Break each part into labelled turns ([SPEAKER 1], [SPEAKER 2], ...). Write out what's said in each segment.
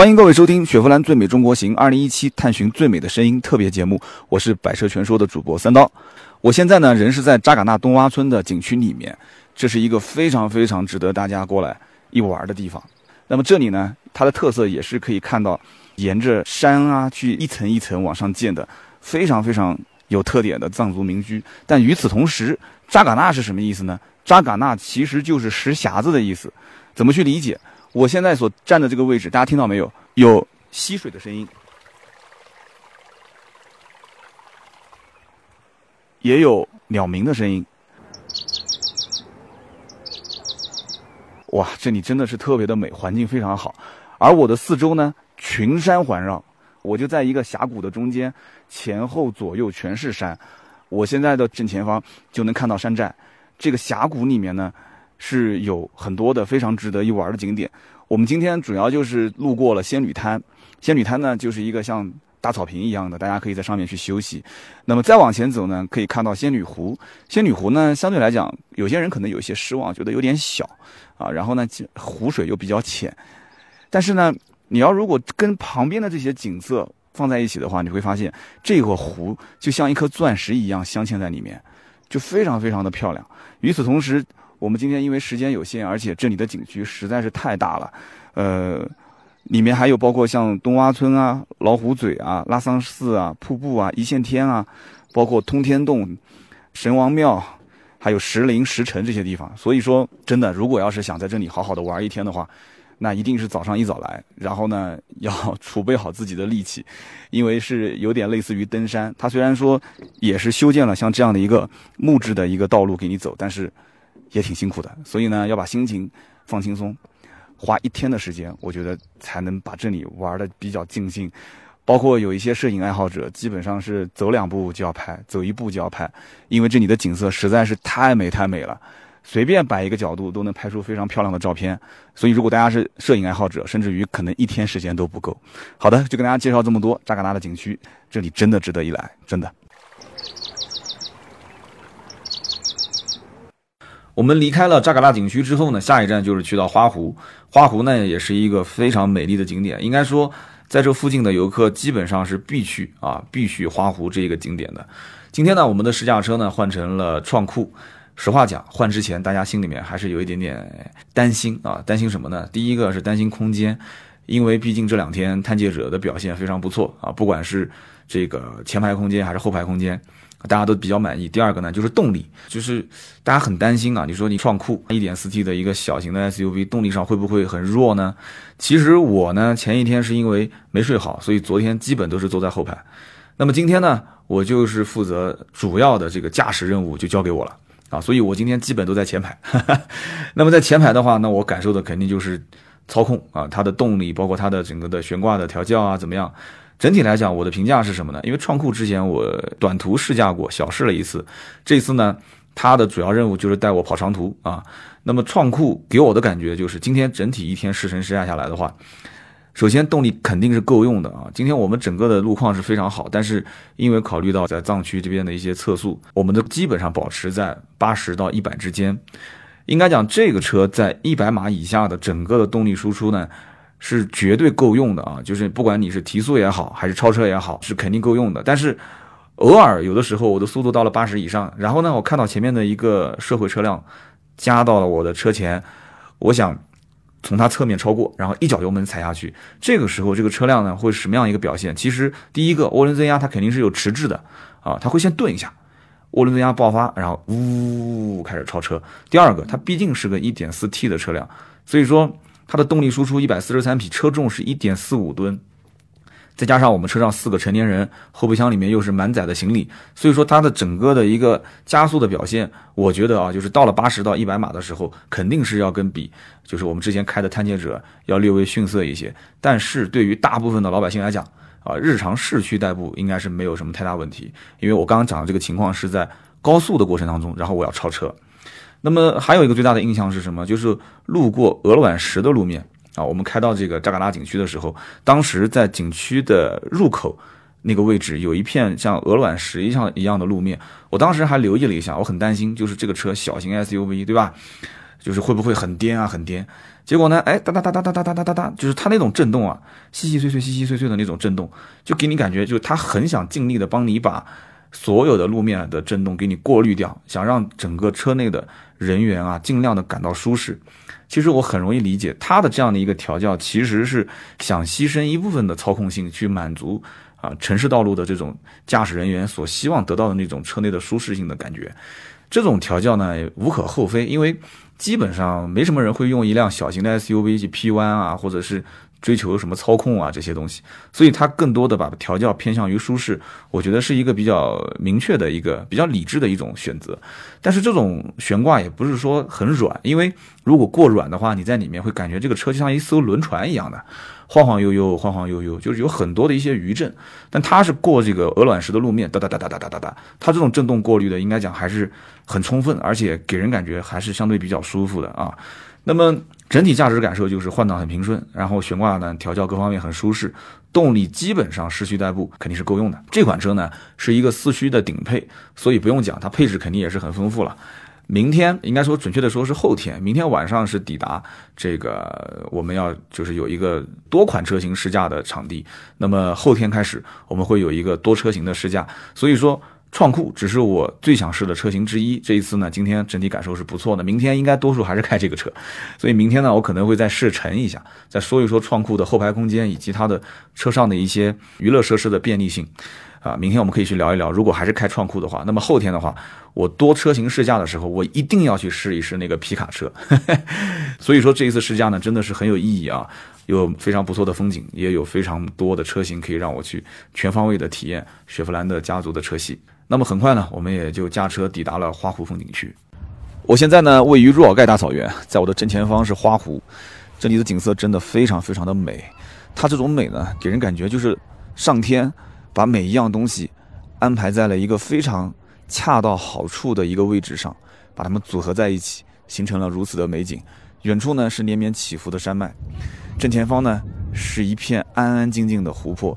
[SPEAKER 1] 欢迎各位收听《雪佛兰最美中国行》二零一七探寻最美的声音特别节目，我是百车全说的主播三刀。我现在呢，人是在扎尕那东洼村的景区里面，这是一个非常非常值得大家过来一玩的地方。那么这里呢，它的特色也是可以看到，沿着山啊去一层一层往上建的，非常非常有特点的藏族民居。但与此同时，扎尕那是什么意思呢？扎尕那其实就是石匣子的意思，怎么去理解？我现在所站的这个位置，大家听到没有？有溪水的声音，也有鸟鸣的声音。哇，这里真的是特别的美，环境非常好。而我的四周呢，群山环绕，我就在一个峡谷的中间，前后左右全是山。我现在的正前方就能看到山寨。这个峡谷里面呢。是有很多的非常值得一玩的景点。我们今天主要就是路过了仙女滩，仙女滩呢就是一个像大草坪一样的，大家可以在上面去休息。那么再往前走呢，可以看到仙女湖。仙女湖呢，相对来讲，有些人可能有些失望，觉得有点小啊。然后呢，湖水又比较浅。但是呢，你要如果跟旁边的这些景色放在一起的话，你会发现这个湖就像一颗钻石一样镶嵌在里面，就非常非常的漂亮。与此同时，我们今天因为时间有限，而且这里的景区实在是太大了，呃，里面还有包括像东洼村啊、老虎嘴啊、拉桑寺啊、瀑布啊、一线天啊，包括通天洞、神王庙，还有石林、石城这些地方。所以说，真的，如果要是想在这里好好的玩一天的话，那一定是早上一早来，然后呢，要储备好自己的力气，因为是有点类似于登山。它虽然说也是修建了像这样的一个木质的一个道路给你走，但是。也挺辛苦的，所以呢，要把心情放轻松，花一天的时间，我觉得才能把这里玩的比较尽兴。包括有一些摄影爱好者，基本上是走两步就要拍，走一步就要拍，因为这里的景色实在是太美太美了，随便摆一个角度都能拍出非常漂亮的照片。所以，如果大家是摄影爱好者，甚至于可能一天时间都不够。好的，就跟大家介绍这么多扎尕那的景区，这里真的值得一来，真的。我们离开了扎尕那景区之后呢，下一站就是去到花湖。花湖呢也是一个非常美丽的景点，应该说在这附近的游客基本上是必去啊，必去花湖这一个景点的。今天呢，我们的试驾车呢换成了创酷。实话讲，换之前大家心里面还是有一点点担心啊，担心什么呢？第一个是担心空间，因为毕竟这两天探界者的表现非常不错啊，不管是这个前排空间还是后排空间。大家都比较满意。第二个呢，就是动力，就是大家很担心啊。你说你创酷 1.4T 的一个小型的 SUV，动力上会不会很弱呢？其实我呢，前一天是因为没睡好，所以昨天基本都是坐在后排。那么今天呢，我就是负责主要的这个驾驶任务，就交给我了啊。所以我今天基本都在前排。那么在前排的话，那我感受的肯定就是操控啊，它的动力，包括它的整个的悬挂的调教啊，怎么样？整体来讲，我的评价是什么呢？因为创酷之前我短途试驾过，小试了一次。这次呢，它的主要任务就是带我跑长途啊。那么创酷给我的感觉就是，今天整体一天试乘试驾下来的话，首先动力肯定是够用的啊。今天我们整个的路况是非常好，但是因为考虑到在藏区这边的一些测速，我们的基本上保持在八十到一百之间。应该讲，这个车在一百码以下的整个的动力输出呢。是绝对够用的啊！就是不管你是提速也好，还是超车也好，是肯定够用的。但是偶尔有的时候，我的速度到了八十以上，然后呢，我看到前面的一个社会车辆加到了我的车前，我想从它侧面超过，然后一脚油门踩下去。这个时候，这个车辆呢会什么样一个表现？其实第一个涡轮增压它肯定是有迟滞的啊，它会先顿一下，涡轮增压爆发，然后呜开始超车。第二个，它毕竟是个 1.4T 的车辆，所以说。它的动力输出一百四十三匹，车重是一点四五吨，再加上我们车上四个成年人，后备箱里面又是满载的行李，所以说它的整个的一个加速的表现，我觉得啊，就是到了八十到一百码的时候，肯定是要跟比，就是我们之前开的探界者要略微逊色一些。但是对于大部分的老百姓来讲，啊，日常市区代步应该是没有什么太大问题，因为我刚刚讲的这个情况是在高速的过程当中，然后我要超车。那么还有一个最大的印象是什么？就是路过鹅卵石的路面啊。我们开到这个扎尕那景区的时候，当时在景区的入口那个位置有一片像鹅卵石一样一样的路面。我当时还留意了一下，我很担心，就是这个车小型 SUV 对吧？就是会不会很颠啊，很颠。结果呢，哎，哒哒哒哒哒哒哒哒哒哒，就是它那种震动啊，细细碎碎、细细碎碎的那种震动，就给你感觉，就是它很想尽力的帮你把所有的路面的震动给你过滤掉，想让整个车内的人员啊尽量的感到舒适。其实我很容易理解它的这样的一个调教，其实是想牺牲一部分的操控性去满足啊城市道路的这种驾驶人员所希望得到的那种车内的舒适性的感觉。这种调教呢无可厚非，因为基本上没什么人会用一辆小型的 SUV 去 P 弯啊，或者是。追求什么操控啊这些东西，所以它更多的把调教偏向于舒适，我觉得是一个比较明确的一个比较理智的一种选择。但是这种悬挂也不是说很软，因为如果过软的话，你在里面会感觉这个车就像一艘轮船一样的。晃晃悠悠，晃晃悠悠，就是有很多的一些余震，但它是过这个鹅卵石的路面，哒哒哒哒哒哒哒哒，它这种震动过滤的应该讲还是很充分，而且给人感觉还是相对比较舒服的啊。那么整体驾驶感受就是换挡很平顺，然后悬挂呢调教各方面很舒适，动力基本上市区代步肯定是够用的。这款车呢是一个四驱的顶配，所以不用讲，它配置肯定也是很丰富了。明天应该说，准确的说是后天，明天晚上是抵达这个我们要就是有一个多款车型试驾的场地。那么后天开始，我们会有一个多车型的试驾。所以说，创酷只是我最想试的车型之一。这一次呢，今天整体感受是不错的。明天应该多数还是开这个车，所以明天呢，我可能会再试乘一下，再说一说创酷的后排空间以及它的车上的一些娱乐设施的便利性。啊，明天我们可以去聊一聊。如果还是开创酷的话，那么后天的话，我多车型试驾的时候，我一定要去试一试那个皮卡车。所以说这一次试驾呢，真的是很有意义啊，有非常不错的风景，也有非常多的车型可以让我去全方位的体验雪佛兰的家族的车系。那么很快呢，我们也就驾车抵达了花湖风景区。我现在呢，位于若尔盖大草原，在我的正前方是花湖，这里的景色真的非常非常的美。它这种美呢，给人感觉就是上天。把每一样东西安排在了一个非常恰到好处的一个位置上，把它们组合在一起，形成了如此的美景。远处呢是连绵起伏的山脉，正前方呢是一片安安静静的湖泊。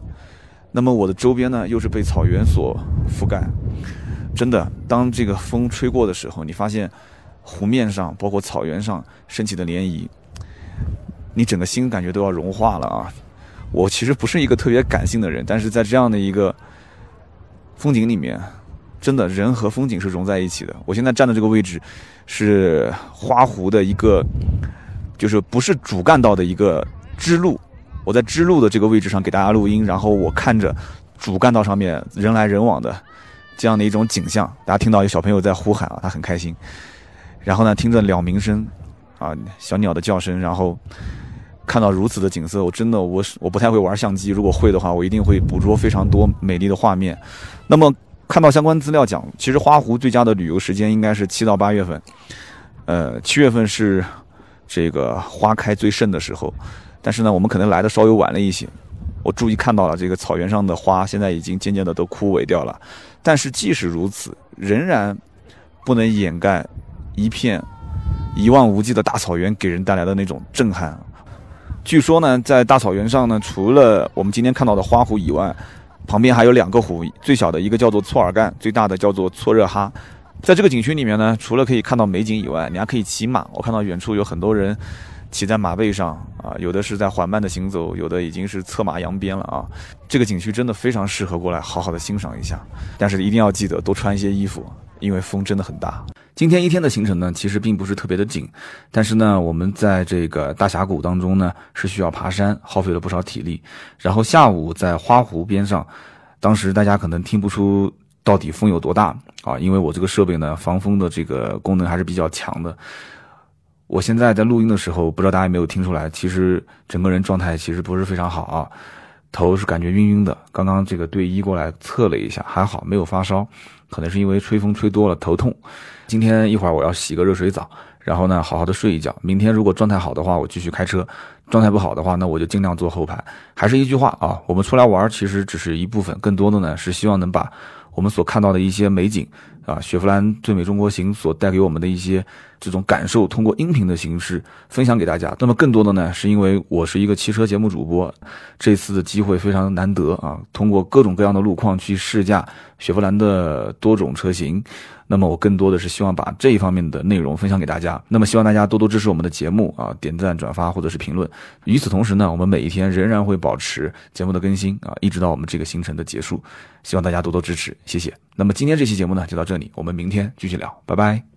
[SPEAKER 1] 那么我的周边呢又是被草原所覆盖。真的，当这个风吹过的时候，你发现湖面上包括草原上升起的涟漪，你整个心感觉都要融化了啊！我其实不是一个特别感性的人，但是在这样的一个风景里面，真的人和风景是融在一起的。我现在站的这个位置是花湖的一个，就是不是主干道的一个支路。我在支路的这个位置上给大家录音，然后我看着主干道上面人来人往的这样的一种景象。大家听到有小朋友在呼喊啊，他很开心。然后呢，听着鸟鸣声啊，小鸟的叫声，然后。看到如此的景色，我真的我我不太会玩相机，如果会的话，我一定会捕捉非常多美丽的画面。那么看到相关资料讲，其实花湖最佳的旅游时间应该是七到八月份，呃，七月份是这个花开最盛的时候，但是呢，我们可能来的稍微晚了一些。我注意看到了这个草原上的花现在已经渐渐的都枯萎掉了，但是即使如此，仍然不能掩盖一片一望无际的大草原给人带来的那种震撼。据说呢，在大草原上呢，除了我们今天看到的花湖以外，旁边还有两个湖，最小的一个叫做措尔干，最大的叫做措热哈。在这个景区里面呢，除了可以看到美景以外，你还可以骑马。我看到远处有很多人骑在马背上啊，有的是在缓慢的行走，有的已经是策马扬鞭了啊。这个景区真的非常适合过来好好的欣赏一下，但是一定要记得多穿一些衣服，因为风真的很大。今天一天的行程呢，其实并不是特别的紧，但是呢，我们在这个大峡谷当中呢，是需要爬山，耗费了不少体力。然后下午在花湖边上，当时大家可能听不出到底风有多大啊，因为我这个设备呢，防风的这个功能还是比较强的。我现在在录音的时候，不知道大家有没有听出来，其实整个人状态其实不是非常好啊，头是感觉晕晕的。刚刚这个队医过来测了一下，还好没有发烧。可能是因为吹风吹多了头痛，今天一会儿我要洗个热水澡，然后呢好好的睡一觉。明天如果状态好的话，我继续开车；状态不好的话，那我就尽量坐后排。还是一句话啊，我们出来玩其实只是一部分，更多的呢是希望能把我们所看到的一些美景啊，雪佛兰最美中国行所带给我们的一些这种感受，通过音频的形式分享给大家。那么更多的呢，是因为我是一个汽车节目主播，这次的机会非常难得啊，通过各种各样的路况去试驾雪佛兰的多种车型。那么我更多的是希望把这一方面的内容分享给大家。那么希望大家多多支持我们的节目啊，点赞、转发或者是评论。与此同时呢，我们每一天仍然会保持节目的更新啊，一直到我们这个行程的结束。希望大家多多支持，谢谢。那么今天这期节目呢就到这这里，我们明天继续聊，拜拜。